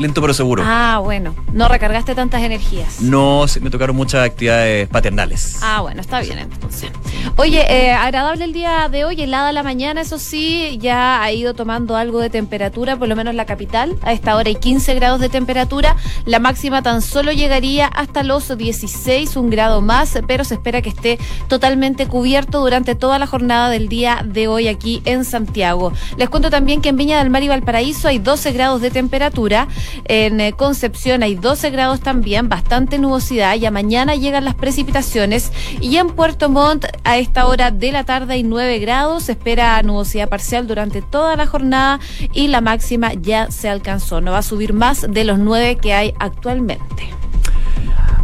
Lento pero seguro. Ah, bueno. No recargaste tantas energías. No, me tocaron muchas actividades paternales. Ah, bueno, está bien entonces. Oye, eh, agradable el día de hoy, helada la mañana, eso sí, ya ha ido tomando algo de temperatura, por lo menos la capital. A esta hora hay 15 grados de temperatura. La máxima tan solo llegaría hasta los 16, un grado más, pero se espera que esté totalmente cubierto durante toda la jornada del día de hoy aquí en Santiago. Les cuento también que en Viña del Mar y Valparaíso hay 12 grados de temperatura. En eh, Concepción hay 12 grados también, bastante nubosidad. Ya mañana llegan las precipitaciones. Y en Puerto Montt, a esta hora de la tarde, hay 9 grados. Se espera nubosidad parcial durante toda la jornada y la máxima ya se alcanzó. No va a subir más de los 9 que hay actualmente.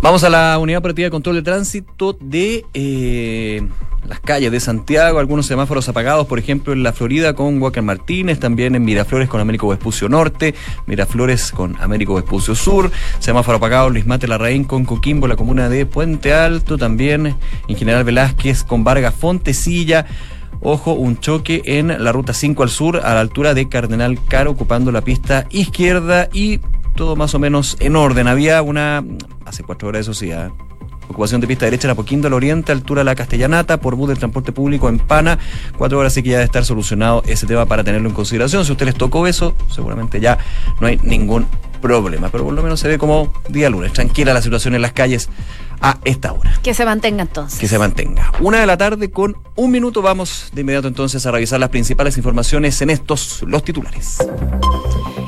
Vamos a la unidad operativa de control de tránsito de. Eh, las calles de Santiago, algunos semáforos apagados, por ejemplo, en la Florida con Walker Martínez, también en Miraflores con Américo Vespucio Norte, Miraflores con Américo Vespucio Sur, semáforo apagado Luis Mate Larraín con Coquimbo, la comuna de Puente Alto, también en General Velázquez con Vargas Fontecilla. Ojo, un choque en la ruta 5 al sur, a la altura de Cardenal Caro, ocupando la pista izquierda y todo más o menos en orden. Había una, hace cuatro horas eso sí, ¿eh? Ocupación de pista derecha en Apoquindo al Oriente, altura de la Castellanata, por bus del transporte público en Pana. Cuatro horas sí que ya debe estar solucionado ese tema para tenerlo en consideración. Si usted les tocó eso, seguramente ya no hay ningún problema. Pero por lo menos se ve como día lunes. Tranquila la situación en las calles a esta hora. Que se mantenga entonces. Que se mantenga. Una de la tarde con un minuto. Vamos de inmediato entonces a revisar las principales informaciones en estos, los titulares.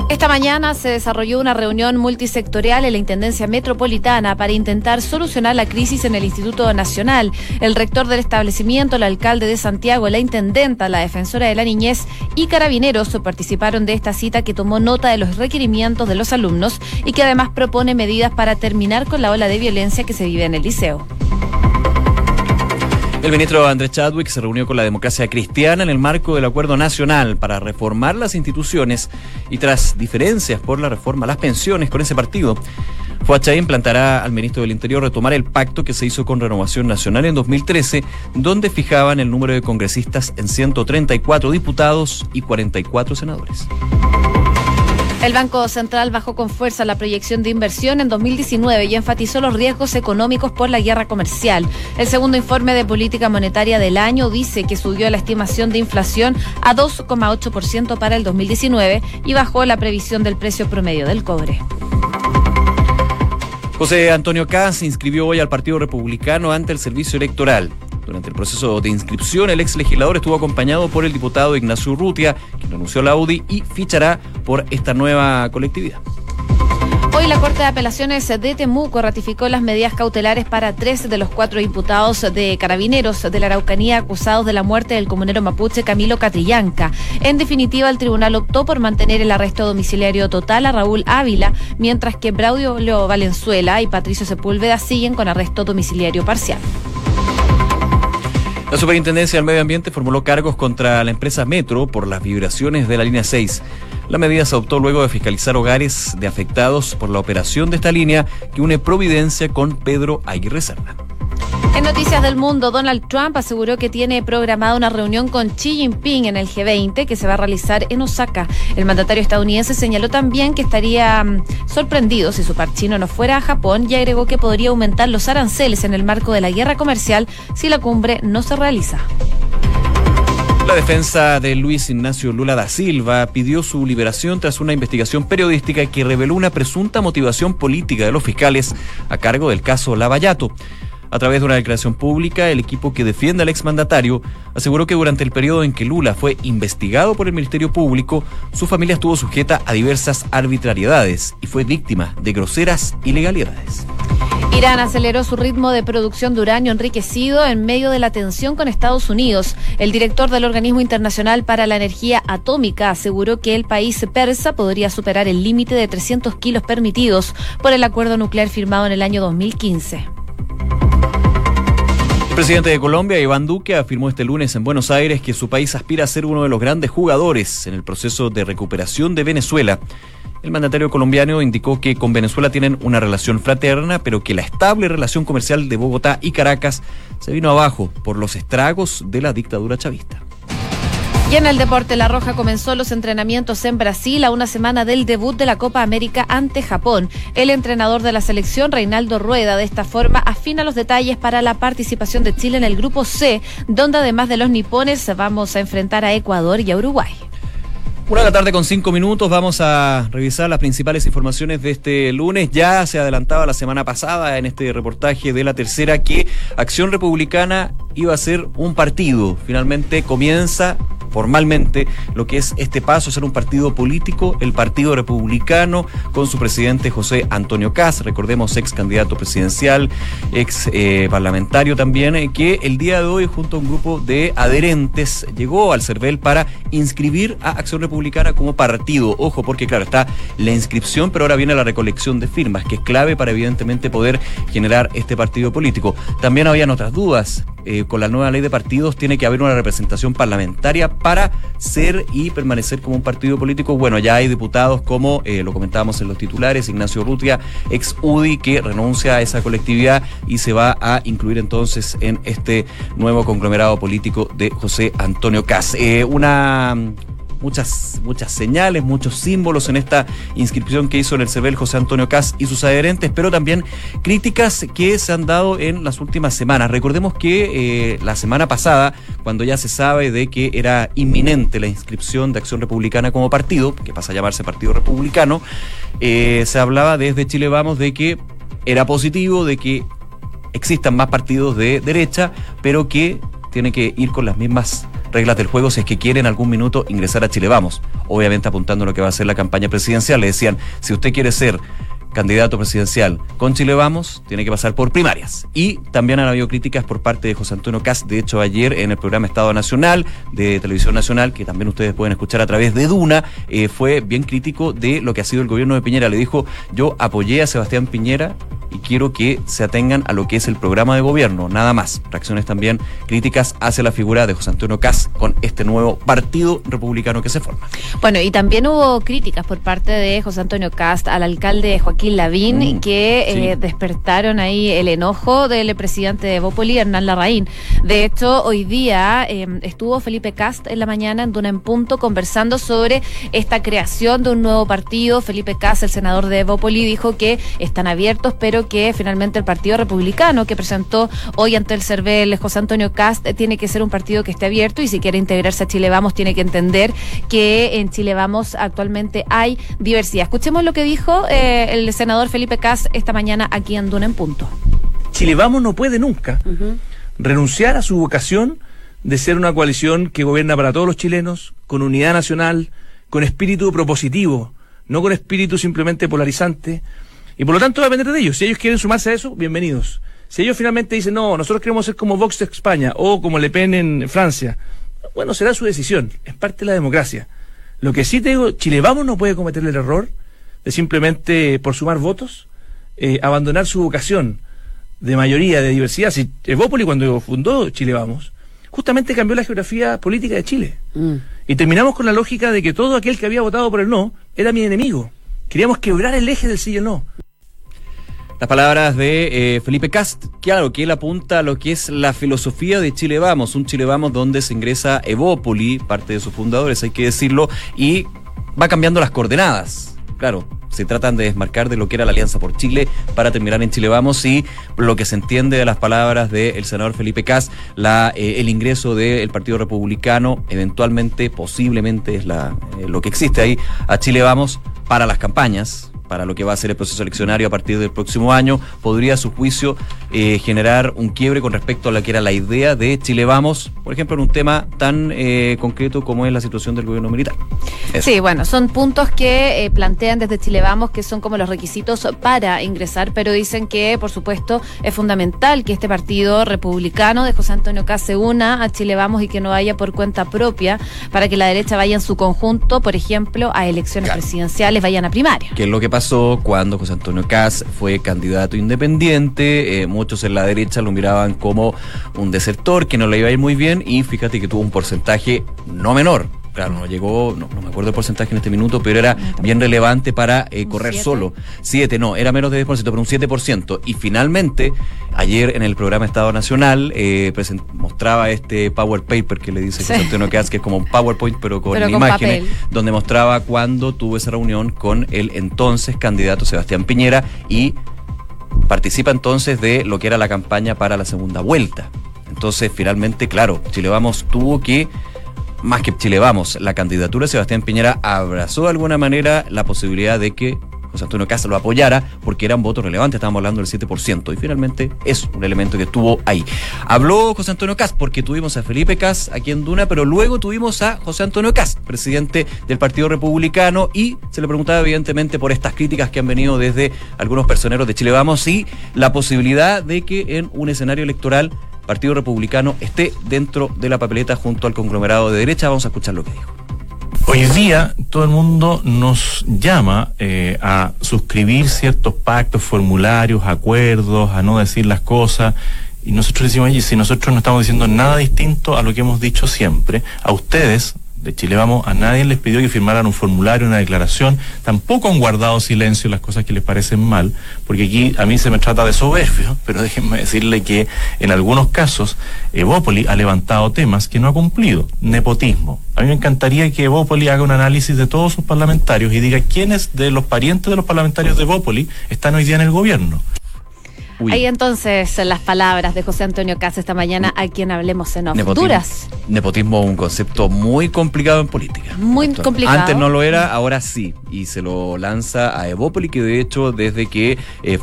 Esta mañana se desarrolló una reunión multisectorial en la Intendencia Metropolitana para intentar solucionar la crisis en el Instituto Nacional. El rector del establecimiento, el alcalde de Santiago, la intendenta, la defensora de la niñez y carabineros participaron de esta cita que tomó nota de los requerimientos de los alumnos y que además propone medidas para terminar con la ola de violencia que se vive en el liceo. El ministro Andrés Chadwick se reunió con la democracia cristiana en el marco del acuerdo nacional para reformar las instituciones y tras diferencias por la reforma a las pensiones con ese partido. Fuachay implantará al ministro del Interior retomar el pacto que se hizo con Renovación Nacional en 2013, donde fijaban el número de congresistas en 134 diputados y 44 senadores. El Banco Central bajó con fuerza la proyección de inversión en 2019 y enfatizó los riesgos económicos por la guerra comercial. El segundo informe de política monetaria del año dice que subió la estimación de inflación a 2,8% para el 2019 y bajó la previsión del precio promedio del cobre. José Antonio K. se inscribió hoy al Partido Republicano ante el Servicio Electoral. Durante el proceso de inscripción, el ex legislador estuvo acompañado por el diputado Ignacio Urrutia, quien renunció a la UDI y fichará por esta nueva colectividad. Hoy la Corte de Apelaciones de Temuco ratificó las medidas cautelares para tres de los cuatro imputados de carabineros de la Araucanía acusados de la muerte del comunero mapuche Camilo Catrillanca. En definitiva, el tribunal optó por mantener el arresto domiciliario total a Raúl Ávila, mientras que Braudio Valenzuela y Patricio Sepúlveda siguen con arresto domiciliario parcial. La Superintendencia del Medio Ambiente formuló cargos contra la empresa Metro por las vibraciones de la línea 6. La medida se adoptó luego de fiscalizar hogares de afectados por la operación de esta línea que une Providencia con Pedro Aguirre Cerda. Noticias del Mundo, Donald Trump aseguró que tiene programada una reunión con Xi Jinping en el G20 que se va a realizar en Osaka. El mandatario estadounidense señaló también que estaría mm, sorprendido si su par chino no fuera a Japón y agregó que podría aumentar los aranceles en el marco de la guerra comercial si la cumbre no se realiza. La defensa de Luis Ignacio Lula da Silva pidió su liberación tras una investigación periodística que reveló una presunta motivación política de los fiscales a cargo del caso Lavallato. A través de una declaración pública, el equipo que defiende al exmandatario aseguró que durante el periodo en que Lula fue investigado por el Ministerio Público, su familia estuvo sujeta a diversas arbitrariedades y fue víctima de groseras ilegalidades. Irán aceleró su ritmo de producción de uranio enriquecido en medio de la tensión con Estados Unidos. El director del Organismo Internacional para la Energía Atómica aseguró que el país persa podría superar el límite de 300 kilos permitidos por el acuerdo nuclear firmado en el año 2015. El presidente de Colombia, Iván Duque, afirmó este lunes en Buenos Aires que su país aspira a ser uno de los grandes jugadores en el proceso de recuperación de Venezuela. El mandatario colombiano indicó que con Venezuela tienen una relación fraterna, pero que la estable relación comercial de Bogotá y Caracas se vino abajo por los estragos de la dictadura chavista. Y en el deporte, La Roja comenzó los entrenamientos en Brasil a una semana del debut de la Copa América ante Japón. El entrenador de la selección, Reinaldo Rueda, de esta forma afina los detalles para la participación de Chile en el grupo C, donde además de los nipones vamos a enfrentar a Ecuador y a Uruguay. Una de la tarde con cinco minutos, vamos a revisar las principales informaciones de este lunes. Ya se adelantaba la semana pasada en este reportaje de la tercera que Acción Republicana iba a ser un partido. Finalmente comienza formalmente lo que es este paso ser un partido político, el Partido Republicano, con su presidente José Antonio Caz, recordemos ex candidato presidencial, ex eh, parlamentario también, eh, que el día de hoy junto a un grupo de adherentes llegó al CERVEL para inscribir a Acción Republicana como partido. Ojo, porque claro, está la inscripción, pero ahora viene la recolección de firmas, que es clave para evidentemente poder generar este partido político. También habían otras dudas. Eh, con la nueva ley de partidos tiene que haber una representación parlamentaria para ser y permanecer como un partido político. Bueno, ya hay diputados como, eh, lo comentábamos en los titulares, Ignacio Rutia, ex UDI, que renuncia a esa colectividad y se va a incluir entonces en este nuevo conglomerado político de José Antonio Cas. Eh, una muchas, muchas señales, muchos símbolos en esta inscripción que hizo en el CEBEL José Antonio Cas y sus adherentes, pero también críticas que se han dado en las últimas semanas. Recordemos que eh, la semana pasada, cuando ya se sabe de que era inminente la inscripción de Acción Republicana como partido, que pasa a llamarse Partido Republicano, eh, se hablaba desde Chile Vamos de que era positivo, de que existan más partidos de derecha, pero que tiene que ir con las mismas reglas del juego si es que quiere en algún minuto ingresar a Chile Vamos. Obviamente apuntando a lo que va a ser la campaña presidencial. Le decían, si usted quiere ser candidato presidencial con Chile Vamos, tiene que pasar por primarias. Y también han habido críticas por parte de José Antonio Cas, de hecho ayer en el programa Estado Nacional de Televisión Nacional, que también ustedes pueden escuchar a través de Duna, eh, fue bien crítico de lo que ha sido el gobierno de Piñera. Le dijo, yo apoyé a Sebastián Piñera y quiero que se atengan a lo que es el programa de gobierno, nada más. Reacciones también críticas hacia la figura de José Antonio Cas con este nuevo partido republicano que se forma. Bueno, y también hubo críticas por parte de José Antonio Cast al alcalde Joaquín Lavín mm, que eh, despertaron ahí el enojo del presidente de Bópoli, Hernán Larraín. De hecho, hoy día em, estuvo Felipe Cast en la mañana en Duna en Punto conversando sobre esta creación de un nuevo partido. Felipe Cast, el senador de Bópoli, dijo que están abiertos, pero que finalmente el Partido Republicano que presentó hoy ante el CERVEL José Antonio Cast eh, tiene que ser un partido que esté abierto y si quiere integrarse a Chile Vamos tiene que entender que en Chile Vamos actualmente hay diversidad. Escuchemos lo que dijo eh, el senador Felipe Cast esta mañana aquí en Duna en Punto. Chile Vamos no puede nunca renunciar a su vocación de ser una coalición que gobierna para todos los chilenos, con unidad nacional, con espíritu propositivo, no con espíritu simplemente polarizante, y por lo tanto va a depender de ellos. Si ellos quieren sumarse a eso, bienvenidos. Si ellos finalmente dicen, no, nosotros queremos ser como Vox de España o como Le Pen en Francia, bueno, será su decisión. Es parte de la democracia. Lo que sí te digo, Chile Vamos no puede cometer el error de simplemente, por sumar votos, eh, abandonar su vocación de mayoría, de diversidad. Si Evópoli, cuando fundó Chile Vamos, justamente cambió la geografía política de Chile. Mm. Y terminamos con la lógica de que todo aquel que había votado por el no era mi enemigo. Queríamos quebrar el eje del sí y el no. Las palabras de eh, Felipe Cast, claro, que él apunta a lo que es la filosofía de Chile Vamos, un Chile Vamos donde se ingresa Evópoli, parte de sus fundadores, hay que decirlo, y va cambiando las coordenadas. Claro, se tratan de desmarcar de lo que era la Alianza por Chile. Para terminar en Chile Vamos y lo que se entiende de las palabras del senador Felipe Cas, la, eh, el ingreso del Partido Republicano, eventualmente, posiblemente es la, eh, lo que existe ahí, a Chile Vamos para las campañas, para lo que va a ser el proceso eleccionario a partir del próximo año, podría a su juicio eh, generar un quiebre con respecto a lo que era la idea de Chile Vamos, por ejemplo, en un tema tan eh, concreto como es la situación del gobierno militar. Sí, bueno, son puntos que eh, plantean desde Chile Vamos que son como los requisitos para ingresar, pero dicen que, por supuesto, es fundamental que este partido republicano de José Antonio Caz se una a Chile Vamos y que no vaya por cuenta propia para que la derecha vaya en su conjunto, por ejemplo, a elecciones presidenciales, vayan a primaria. Que es lo que cuando José Antonio Caz fue candidato independiente. Eh, muchos en la derecha lo miraban como un desertor, que no le iba a ir muy bien, y fíjate que tuvo un porcentaje no menor, claro, no llegó, no, me acuerdo el porcentaje en este minuto, pero era bien relevante para eh, correr solo. 7, no, era menos de 10%, pero un 7%. Y finalmente, ayer en el programa Estado Nacional, eh, mostraba este Power Paper que le dice José Antonio Katz, que es como un PowerPoint, pero con imágenes, donde mostraba cuando tuvo esa reunión con el entonces candidato Sebastián Piñera y participa entonces de lo que era la campaña para la segunda vuelta. Entonces, finalmente, claro, Chile Vamos tuvo que, más que Chile Vamos, la candidatura de Sebastián Piñera abrazó de alguna manera la posibilidad de que José Antonio Casa lo apoyara porque era un voto relevante, estábamos hablando del 7%, y finalmente es un elemento que estuvo ahí. Habló José Antonio Cas porque tuvimos a Felipe Cas aquí en Duna, pero luego tuvimos a José Antonio Cas, presidente del Partido Republicano, y se le preguntaba evidentemente por estas críticas que han venido desde algunos personeros de Chile Vamos y la posibilidad de que en un escenario electoral Partido Republicano esté dentro de la papeleta junto al conglomerado de derecha. Vamos a escuchar lo que dijo. Hoy día todo el mundo nos llama eh, a suscribir ciertos pactos, formularios, acuerdos, a no decir las cosas. Y nosotros decimos, oye, si nosotros no estamos diciendo nada distinto a lo que hemos dicho siempre, a ustedes de Chile Vamos, a nadie les pidió que firmaran un formulario, una declaración, tampoco han guardado silencio las cosas que les parecen mal, porque aquí a mí se me trata de soberbio, pero déjenme decirle que en algunos casos Evópoli ha levantado temas que no ha cumplido, nepotismo. A mí me encantaría que Evópoli haga un análisis de todos sus parlamentarios y diga quiénes de los parientes de los parlamentarios de Evópoli están hoy día en el gobierno. Ahí entonces las palabras de José Antonio Casa esta mañana a quien hablemos en Nepotismo, Nepotismo un concepto muy complicado en política. Muy complicado. Antes no lo era, ahora sí. Y se lo lanza a Evópoli, que de hecho desde que eh,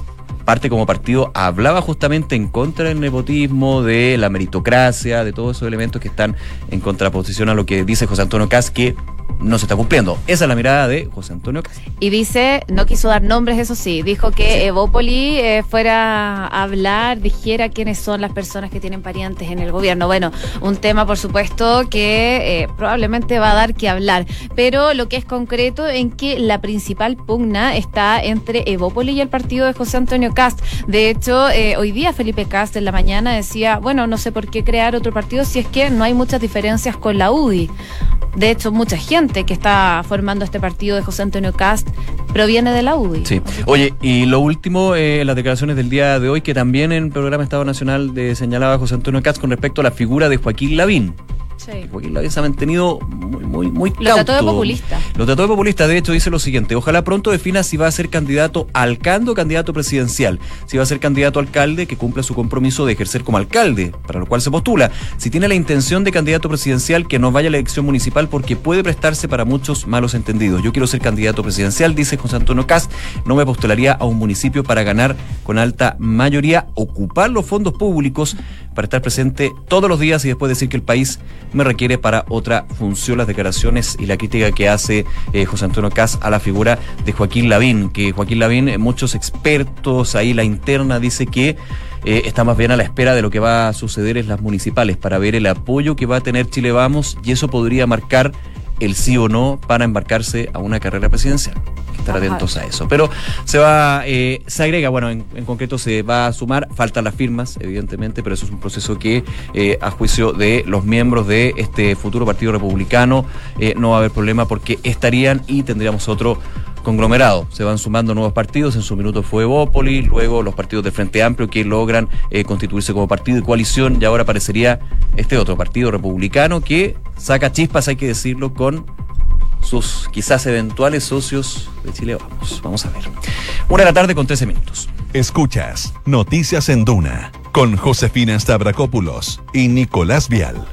parte como partido hablaba justamente en contra del nepotismo, de la meritocracia, de todos esos elementos que están en contraposición a lo que dice José Antonio Cas, que no se está cumpliendo. Esa es la mirada de José Antonio Y dice, no quiso dar nombres, eso sí, dijo que Evópoli eh, fuera a hablar, dijera quiénes son las personas que tienen parientes en el gobierno. Bueno, un tema, por supuesto, que eh, probablemente va a dar que hablar, pero lo que es concreto en que la principal pugna está entre Evópoli y el partido de José Antonio Cast. De hecho, eh, hoy día Felipe Cast en la mañana decía, bueno, no sé por qué crear otro partido si es que no hay muchas diferencias con la UDI. De hecho, mucha gente que está formando este partido de José Antonio Cast proviene de la UDI. Sí. Oye, y lo último, eh, las declaraciones del día de hoy, que también en el programa Estado Nacional de, señalaba José Antonio Cast con respecto a la figura de Joaquín Lavín. Sí. Joaquín Lavín se ha mantenido muy, muy, muy Lo trató de populista. Lo trató de populista, de hecho, dice lo siguiente: Ojalá pronto defina si va a ser candidato alcalde o candidato presidencial. Si va a ser candidato alcalde, que cumpla su compromiso de ejercer como alcalde, para lo cual se postula. Si tiene la intención de candidato presidencial, que no vaya a la elección municipal porque puede prestarse para muchos malos entendidos. Yo quiero ser candidato presidencial, dice José Antonio Cas. No me postularía a un municipio para ganar con alta mayoría, ocupar los fondos públicos para estar presente todos los días y después decir que el país me requiere para otra función. Las declaraciones y la crítica que hace eh, José Antonio Cas a la figura de Joaquín Lavín, que Joaquín Lavín, eh, muchos expertos ahí, la interna dice que eh, está más bien a la espera de lo que va a suceder en las municipales para ver el apoyo que va a tener Chile Vamos y eso podría marcar el sí o no para embarcarse a una carrera presidencial estar atentos a eso. Pero se va, eh, se agrega, bueno, en, concreto se va a sumar, faltan las firmas, evidentemente, pero eso es un proceso que, eh, a juicio de los miembros de este futuro Partido Republicano, eh, no va a haber problema porque estarían y tendríamos otro conglomerado. Se van sumando nuevos partidos, en su minuto fue Bópoli, luego los partidos de Frente Amplio que logran constituirse como partido de coalición y ahora aparecería este otro partido republicano que saca chispas, hay que decirlo, con sus quizás eventuales socios de Chile Vamos. Vamos a ver. Una de la tarde con 13 minutos. Escuchas Noticias en Duna con Josefina Stavrakopoulos y Nicolás Vial.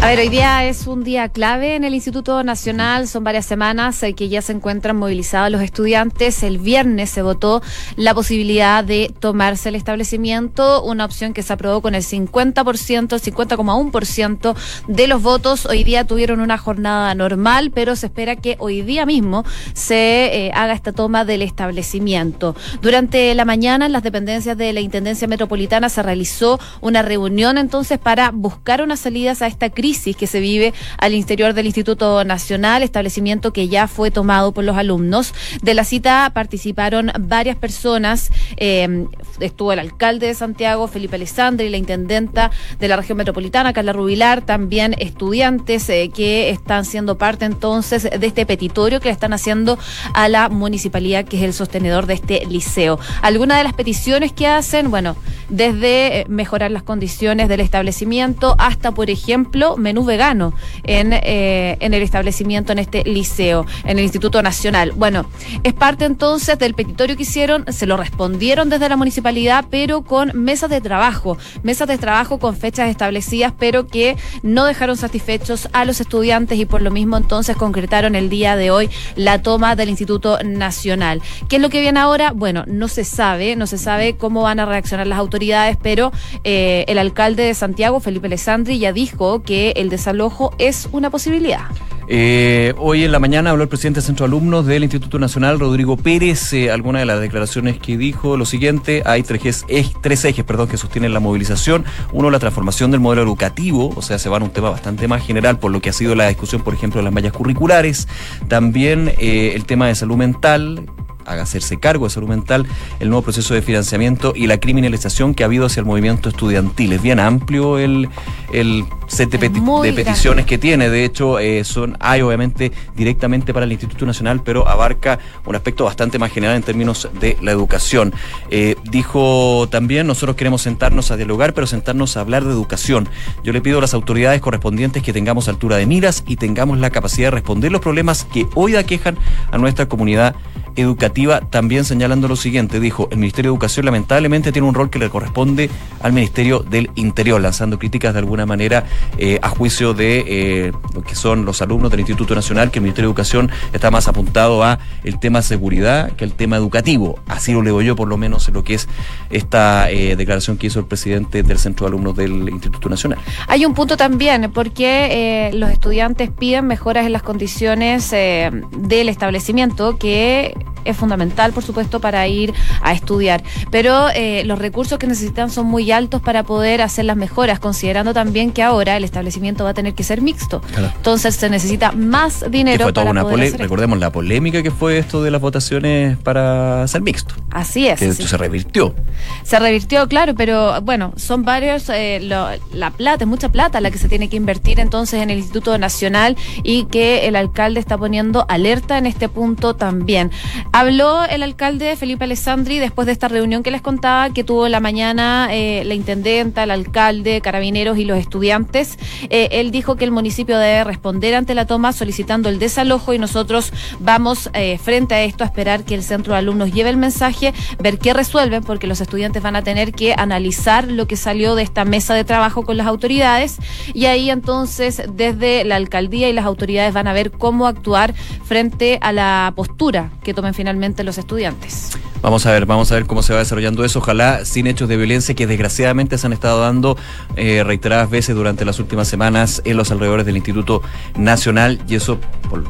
A ver, hoy día es un día clave en el Instituto Nacional. Son varias semanas eh, que ya se encuentran movilizados los estudiantes. El viernes se votó la posibilidad de tomarse el establecimiento, una opción que se aprobó con el 50%, 50,1% de los votos. Hoy día tuvieron una jornada normal, pero se espera que hoy día mismo se eh, haga esta toma del establecimiento. Durante la mañana, en las dependencias de la Intendencia Metropolitana se realizó una reunión entonces para buscar unas salidas a esta crisis que se vive al interior del Instituto Nacional, establecimiento que ya fue tomado por los alumnos. De la cita participaron varias personas, eh, estuvo el alcalde de Santiago, Felipe Alessandri, la intendenta de la región metropolitana, Carla Rubilar, también estudiantes eh, que están siendo parte entonces de este petitorio que le están haciendo a la municipalidad, que es el sostenedor de este liceo. Algunas de las peticiones que hacen, bueno, desde mejorar las condiciones del establecimiento hasta, por ejemplo, menú vegano en, eh, en el establecimiento, en este liceo, en el Instituto Nacional. Bueno, es parte entonces del petitorio que hicieron, se lo respondieron desde la municipalidad, pero con mesas de trabajo, mesas de trabajo con fechas establecidas, pero que no dejaron satisfechos a los estudiantes y por lo mismo entonces concretaron el día de hoy la toma del Instituto Nacional. ¿Qué es lo que viene ahora? Bueno, no se sabe, no se sabe cómo van a reaccionar las autoridades, pero eh, el alcalde de Santiago, Felipe Alessandri, ya dijo que el desalojo es una posibilidad. Eh, hoy en la mañana habló el presidente del Centro de Alumnos del Instituto Nacional, Rodrigo Pérez. Eh, algunas de las declaraciones que dijo lo siguiente: hay tres ejes, tres ejes perdón, que sostienen la movilización. Uno, la transformación del modelo educativo, o sea, se va a un tema bastante más general por lo que ha sido la discusión, por ejemplo, de las mallas curriculares. También eh, el tema de salud mental, hacerse cargo de salud mental, el nuevo proceso de financiamiento y la criminalización que ha habido hacia el movimiento estudiantil. Es bien amplio el, el set de, de peticiones que tiene. De hecho, eh, son hay obviamente directamente para el Instituto Nacional, pero abarca un aspecto bastante más general en términos de la educación. Eh, dijo también, nosotros queremos sentarnos a dialogar, pero sentarnos a hablar de educación. Yo le pido a las autoridades correspondientes que tengamos altura de miras y tengamos la capacidad de responder los problemas que hoy aquejan a nuestra comunidad educativa, también señalando lo siguiente, dijo, el Ministerio de Educación lamentablemente tiene un rol que le corresponde al Ministerio del Interior, lanzando críticas de alguna manera eh, a juicio de eh, lo que son los alumnos del Instituto Nacional, que el Ministerio de Educación está más apuntado a el tema seguridad que el tema educativo. Así lo leo yo, por lo menos, en lo que es esta eh, declaración que hizo el presidente del Centro de Alumnos del Instituto Nacional. Hay un punto también, porque los estudiantes piden mejoras en las condiciones del establecimiento que es fundamental, por supuesto, para ir a estudiar. Pero eh, los recursos que necesitan son muy altos para poder hacer las mejoras, considerando también que ahora el establecimiento va a tener que ser mixto. Entonces se necesita más dinero. fue toda una recordemos la polémica que fue esto de las votaciones para ser mixto. Así es. Que se revirtió. Se revirtió, claro, pero bueno, son varios, eh, la plata, es mucha plata la que se tiene que invertir entonces en el Instituto Nacional y que el alcalde está poniendo alerta en este punto también. Habló el alcalde Felipe Alessandri después de esta reunión que les contaba que tuvo la mañana eh, la intendenta, el alcalde, carabineros y los estudiantes. Eh, él dijo que el municipio debe responder ante la toma solicitando el desalojo y nosotros vamos eh, frente a esto a esperar que el centro de alumnos lleve el mensaje, ver qué resuelven, porque los estudiantes van a tener que analizar lo que salió de esta mesa de trabajo con las autoridades y ahí entonces desde la alcaldía y las autoridades van a ver cómo actuar frente a la postura que tomen finalmente los estudiantes. Vamos a ver, vamos a ver cómo se va desarrollando eso. Ojalá sin hechos de violencia que desgraciadamente se han estado dando eh, reiteradas veces durante las últimas semanas en los alrededores del Instituto Nacional y eso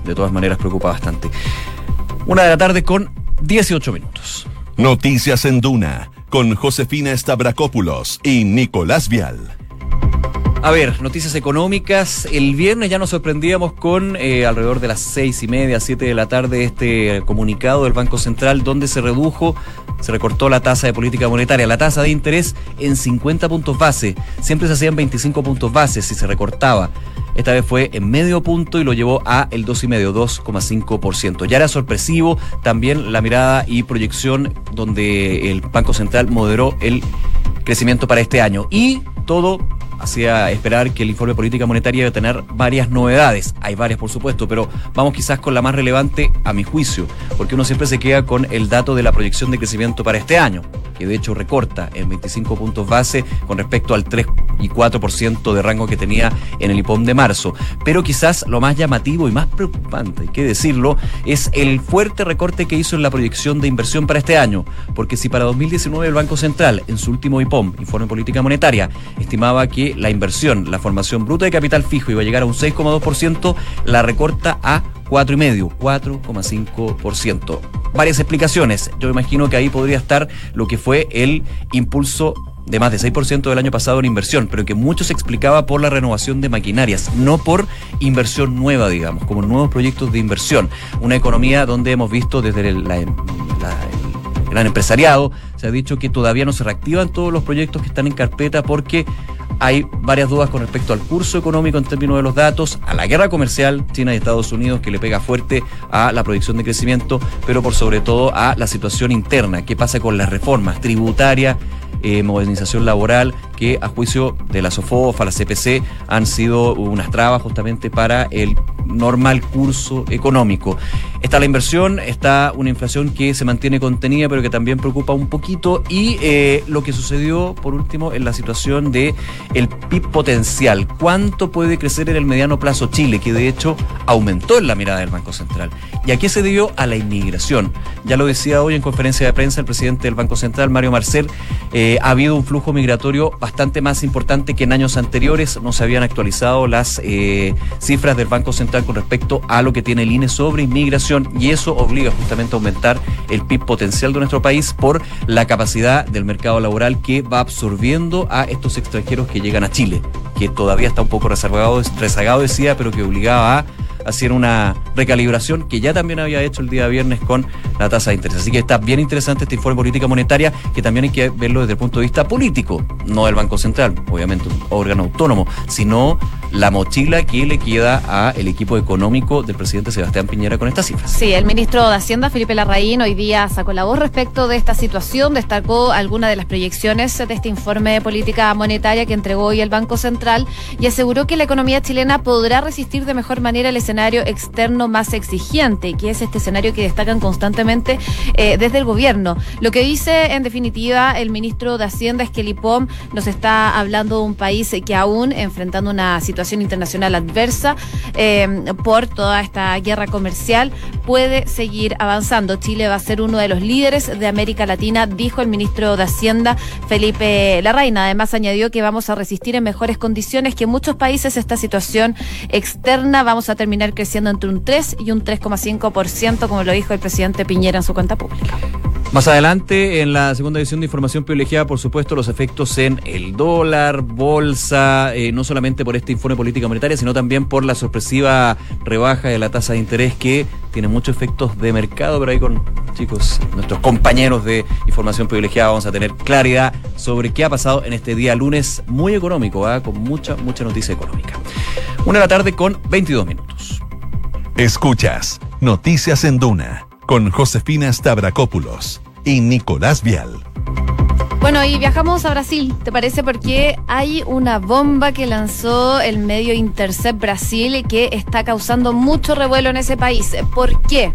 de todas maneras preocupa bastante. Una de la tarde con 18 minutos. Noticias en Duna con Josefina Stavrakopoulos y Nicolás Vial. A ver, noticias económicas. El viernes ya nos sorprendíamos con eh, alrededor de las seis y media, siete de la tarde, este comunicado del Banco Central donde se redujo, se recortó la tasa de política monetaria, la tasa de interés en 50 puntos base. Siempre se hacían 25 puntos base si se recortaba. Esta vez fue en medio punto y lo llevó a el 2,5, 2,5%. Ya era sorpresivo también la mirada y proyección donde el Banco Central moderó el crecimiento para este año. Y todo hacía esperar que el informe política monetaria iba a tener varias novedades. Hay varias, por supuesto, pero vamos quizás con la más relevante a mi juicio, porque uno siempre se queda con el dato de la proyección de crecimiento para este año, que de hecho recorta en 25 puntos base con respecto al 3 y 4% de rango que tenía en el IPOM de marzo. Pero quizás lo más llamativo y más preocupante, hay que decirlo, es el fuerte recorte que hizo en la proyección de inversión para este año, porque si para 2019 el Banco Central, en su último IPOM, informe política monetaria, estimaba que la inversión, la formación bruta de capital fijo iba a llegar a un 6,2%, la recorta a 4,5%, 4,5%. Varias explicaciones. Yo imagino que ahí podría estar lo que fue el impulso de más de 6% del año pasado en inversión, pero que mucho se explicaba por la renovación de maquinarias, no por inversión nueva, digamos, como nuevos proyectos de inversión. Una economía donde hemos visto desde el gran empresariado, se ha dicho que todavía no se reactivan todos los proyectos que están en carpeta porque hay varias dudas con respecto al curso económico en términos de los datos, a la guerra comercial China y Estados Unidos que le pega fuerte a la proyección de crecimiento, pero por sobre todo a la situación interna, qué pasa con las reformas tributarias, eh, modernización laboral, que a juicio de la SOFOFA, la CPC, han sido unas trabas justamente para el normal curso económico. Está la inversión, está una inflación que se mantiene contenida, pero que también preocupa un poquito, y eh, lo que sucedió, por último, en la situación de el PIB potencial. ¿Cuánto puede crecer en el mediano plazo Chile, que de hecho aumentó en la mirada del Banco Central? ¿Y a qué se debió? A la inmigración. Ya lo decía hoy en conferencia de prensa el presidente del Banco Central, Mario Marcel, eh, ha habido un flujo migratorio bastante más importante que en años anteriores. No se habían actualizado las eh, cifras del Banco Central con respecto a lo que tiene el INE sobre inmigración y eso obliga justamente a aumentar el PIB potencial de nuestro país por la capacidad del mercado laboral que va absorbiendo a estos extranjeros que llegan a Chile, que todavía está un poco rezagado decía, pero que obligaba a hacer una recalibración que ya también había hecho el día viernes con la tasa de interés. Así que está bien interesante este informe de política monetaria que también hay que verlo desde el punto de vista político, no del Banco Central, obviamente un órgano autónomo, sino la mochila que le queda a el equipo económico del presidente Sebastián Piñera con estas cifras. Sí, el ministro de Hacienda, Felipe Larraín, hoy día sacó la voz respecto de esta situación, destacó algunas de las proyecciones de este informe de política monetaria que entregó hoy el Banco Central y aseguró que la economía chilena podrá resistir de mejor manera el escenario externo más exigente, que es este escenario que destacan constantemente eh, desde el gobierno. Lo que dice, en definitiva, el ministro de Hacienda es que el IPOM nos está hablando de un país que aún enfrentando una situación internacional adversa eh, por toda esta guerra comercial puede seguir avanzando. Chile va a ser uno de los líderes de América Latina, dijo el ministro de Hacienda Felipe Larraín. Además añadió que vamos a resistir en mejores condiciones que muchos países esta situación externa. Vamos a terminar creciendo entre un 3 y un 3,5%, como lo dijo el presidente Piñera en su cuenta pública. Más adelante, en la segunda edición de Información Privilegiada, por supuesto, los efectos en el dólar, bolsa, eh, no solamente por este informe de política monetaria, sino también por la sorpresiva rebaja de la tasa de interés que tiene muchos efectos de mercado, pero ahí con chicos, nuestros compañeros de Información Privilegiada vamos a tener claridad sobre qué ha pasado en este día lunes muy económico, ¿ah? con mucha, mucha noticia económica. Una de la tarde con 22 minutos. Escuchas Noticias en Duna con Josefina Stavrakopoulos y Nicolás Vial. Bueno, y viajamos a Brasil, ¿te parece? Porque hay una bomba que lanzó el medio Intercept Brasil que está causando mucho revuelo en ese país. ¿Por qué?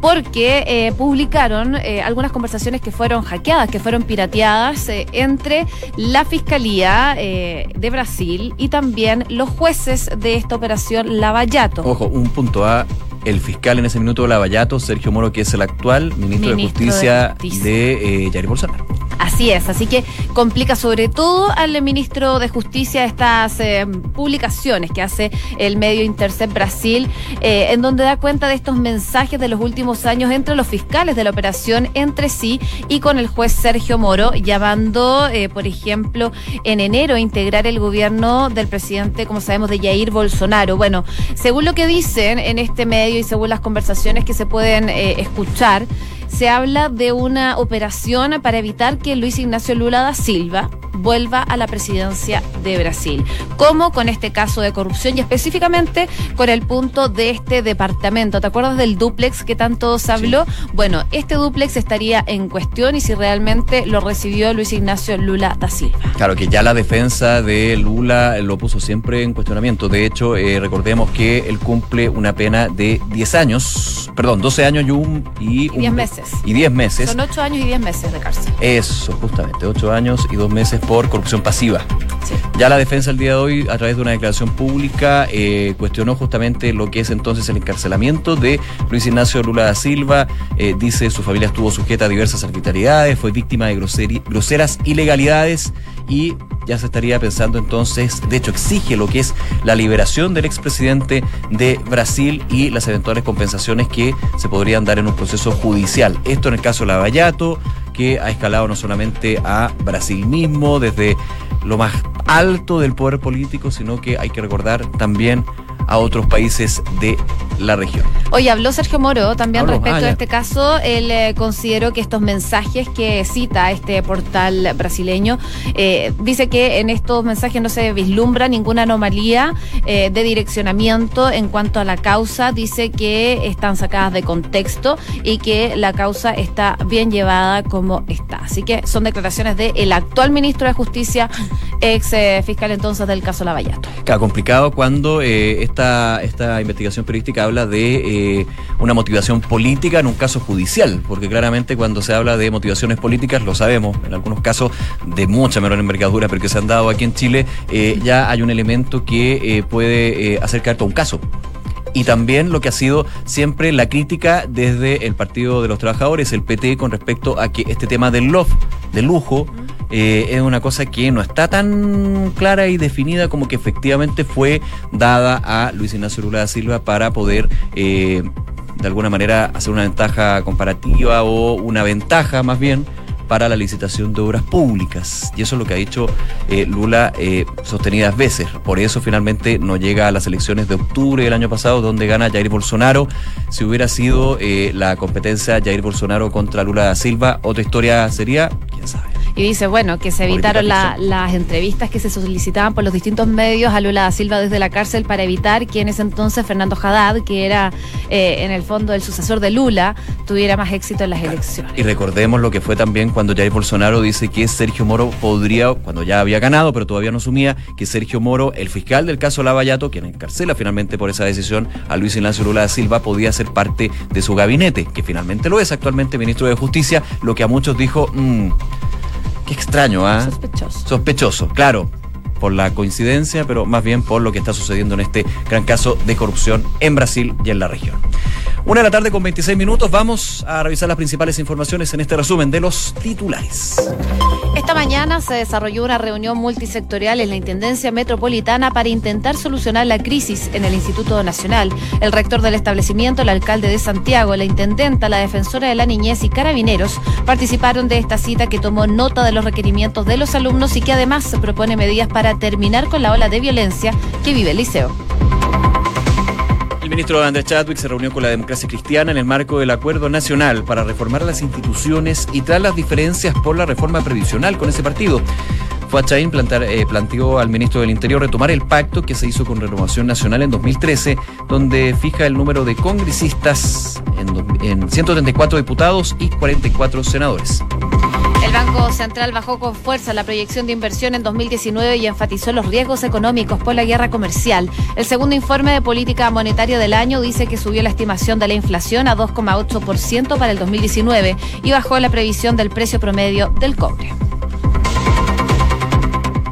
Porque eh, publicaron eh, algunas conversaciones que fueron hackeadas, que fueron pirateadas eh, entre la Fiscalía eh, de Brasil y también los jueces de esta operación Lavallato. Ojo, un punto A. El fiscal en ese minuto, Lavallato, Sergio Moro, que es el actual ministro, de Ministro de Justicia Justicia. de, eh, Jair Bolsonaro. Así es, así que complica sobre todo al ministro de Justicia estas eh, publicaciones que hace el medio Intercept Brasil, eh, en donde da cuenta de estos mensajes de los últimos años entre los fiscales de la operación entre sí y con el juez Sergio Moro, llamando, eh, por ejemplo, en enero a integrar el gobierno del presidente, como sabemos, de Jair Bolsonaro. Bueno, según lo que dicen en este medio y según las conversaciones que se pueden escuchar, se habla de una operación para evitar que Luis Ignacio Lula da Silva vuelva a la presidencia de Brasil. ¿Cómo? Con este caso de corrupción y específicamente con el punto de este departamento. ¿Te acuerdas del duplex que tanto se habló? Bueno, este duplex estaría en cuestión y si realmente lo recibió Luis Ignacio Lula da Silva. Claro que ya la defensa de Lula lo puso siempre en cuestionamiento. De hecho, eh, recordemos que él cumple una pena de 10 años, perdón, 12 años y un... Y, un- 10 meses. Y 10 meses. Son ocho años y diez meses de cárcel. Eso, justamente, 8 años y 2 meses por corrupción pasiva. Sí. Ya la defensa el día de hoy, a través de una declaración pública, eh, cuestionó justamente lo que es entonces el encarcelamiento de Luis Ignacio Lula da Silva. Eh, dice su familia estuvo sujeta a diversas arbitrariedades, fue víctima de groseras ilegalidades y ya se estaría pensando entonces, de hecho exige lo que es la liberación del expresidente de Brasil y las eventuales compensaciones que se podrían dar en un proceso judicial. Esto en el caso de Lavallato, que ha escalado no solamente a Brasil mismo, desde lo más alto del poder político, sino que hay que recordar también a otros países de la región. Oye, habló Sergio Moro también Habló, respecto ah, a este caso. Él eh, consideró que estos mensajes que cita este portal brasileño, eh, dice que en estos mensajes no se vislumbra ninguna anomalía eh, de direccionamiento en cuanto a la causa. Dice que están sacadas de contexto y que la causa está bien llevada como está. Así que son declaraciones del actual ministro de Justicia, ex eh, fiscal entonces del caso Lavallato. Claro, complicado cuando esta, esta investigación periodística habla de eh, una motivación política en un caso judicial, porque claramente cuando se habla de motivaciones políticas, lo sabemos, en algunos casos de mucha menor envergadura, pero que se han dado aquí en Chile, eh, ya hay un elemento que eh, puede eh, acercarte a un caso. Y también lo que ha sido siempre la crítica desde el Partido de los Trabajadores, el PT, con respecto a que este tema del love, del lujo, eh, es una cosa que no está tan clara y definida como que efectivamente fue dada a Luis Ignacio Lula da Silva para poder eh, de alguna manera hacer una ventaja comparativa o una ventaja más bien para la licitación de obras públicas. Y eso es lo que ha dicho eh, Lula sostenidas veces. Por eso finalmente no llega a las elecciones de octubre del año pasado, donde gana Jair Bolsonaro. Si hubiera sido la competencia Jair Bolsonaro contra Lula da Silva, otra historia sería, quién sabe. Y dice, bueno, que se evitaron la- las entrevistas que se solicitaban por los distintos medios a Lula da Silva desde la cárcel para evitar que en ese entonces Fernando Haddad, que era eh, en el fondo el sucesor de Lula, tuviera más éxito en las elecciones. Y recordemos lo que fue también cuando Jair Bolsonaro dice que Sergio Moro podría, cuando ya había ganado, pero todavía no asumía, que Sergio Moro, el fiscal del caso Lavallato, quien encarcela finalmente por esa decisión a Luis Ignacio Lula da Silva, podía ser parte de su gabinete, que finalmente lo es actualmente ministro de Justicia, lo que a muchos dijo, "Mm, qué extraño, ¿ah? Sospechoso. Sospechoso, claro, por la coincidencia, pero más bien por lo que está sucediendo en este gran caso de corrupción en Brasil y en la región. Una de la tarde con 26 minutos, vamos a revisar las principales informaciones en este resumen de los titulares. Esta mañana se desarrolló una reunión multisectorial en la Intendencia Metropolitana para intentar solucionar la crisis en el Instituto Nacional. El rector del establecimiento, el alcalde de Santiago, la intendenta, la defensora de la niñez y carabineros participaron de esta cita que tomó nota de los requerimientos de los alumnos y que además propone medidas para terminar con la ola de violencia que vive el liceo. El ministro Andrés Chadwick se reunió con la democracia cristiana en el marco del Acuerdo Nacional para reformar las instituciones y tras las diferencias por la reforma previsional con ese partido. Fuachain eh, planteó al ministro del Interior retomar el pacto que se hizo con Renovación Nacional en 2013, donde fija el número de congresistas en, en 134 diputados y 44 senadores. El Banco Central bajó con fuerza la proyección de inversión en 2019 y enfatizó los riesgos económicos por la guerra comercial. El segundo informe de política monetaria del año dice que subió la estimación de la inflación a 2,8% para el 2019 y bajó la previsión del precio promedio del cobre.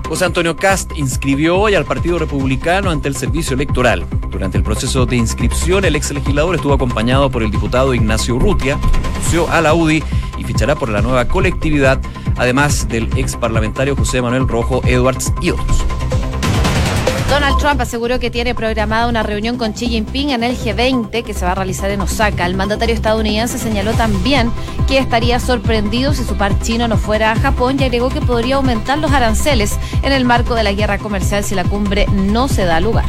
José Antonio Cast inscribió hoy al Partido Republicano ante el Servicio Electoral. Durante el proceso de inscripción, el ex legislador estuvo acompañado por el diputado Ignacio Urrutia, renunció a la UDI y fichará por la nueva colectividad, además del ex parlamentario José Manuel Rojo Edwards y otros. Donald Trump aseguró que tiene programada una reunión con Xi Jinping en el G20 que se va a realizar en Osaka. El mandatario estadounidense señaló también que estaría sorprendido si su par chino no fuera a Japón y agregó que podría aumentar los aranceles en el marco de la guerra comercial si la cumbre no se da lugar.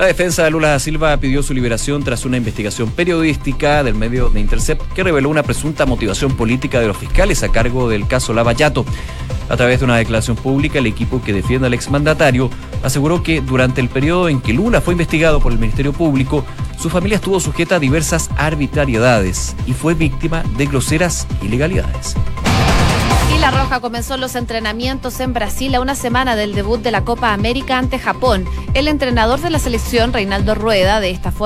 La defensa de Lula da Silva pidió su liberación tras una investigación periodística del medio de Intercept que reveló una presunta motivación política de los fiscales a cargo del caso Lavallato. A través de una declaración pública, el equipo que defiende al exmandatario aseguró que durante el periodo en que Lula fue investigado por el Ministerio Público, su familia estuvo sujeta a diversas arbitrariedades y fue víctima de groseras ilegalidades. La Roja comenzó los entrenamientos en Brasil a una semana del debut de la Copa América ante Japón. El entrenador de la selección, Reinaldo Rueda, de esta forma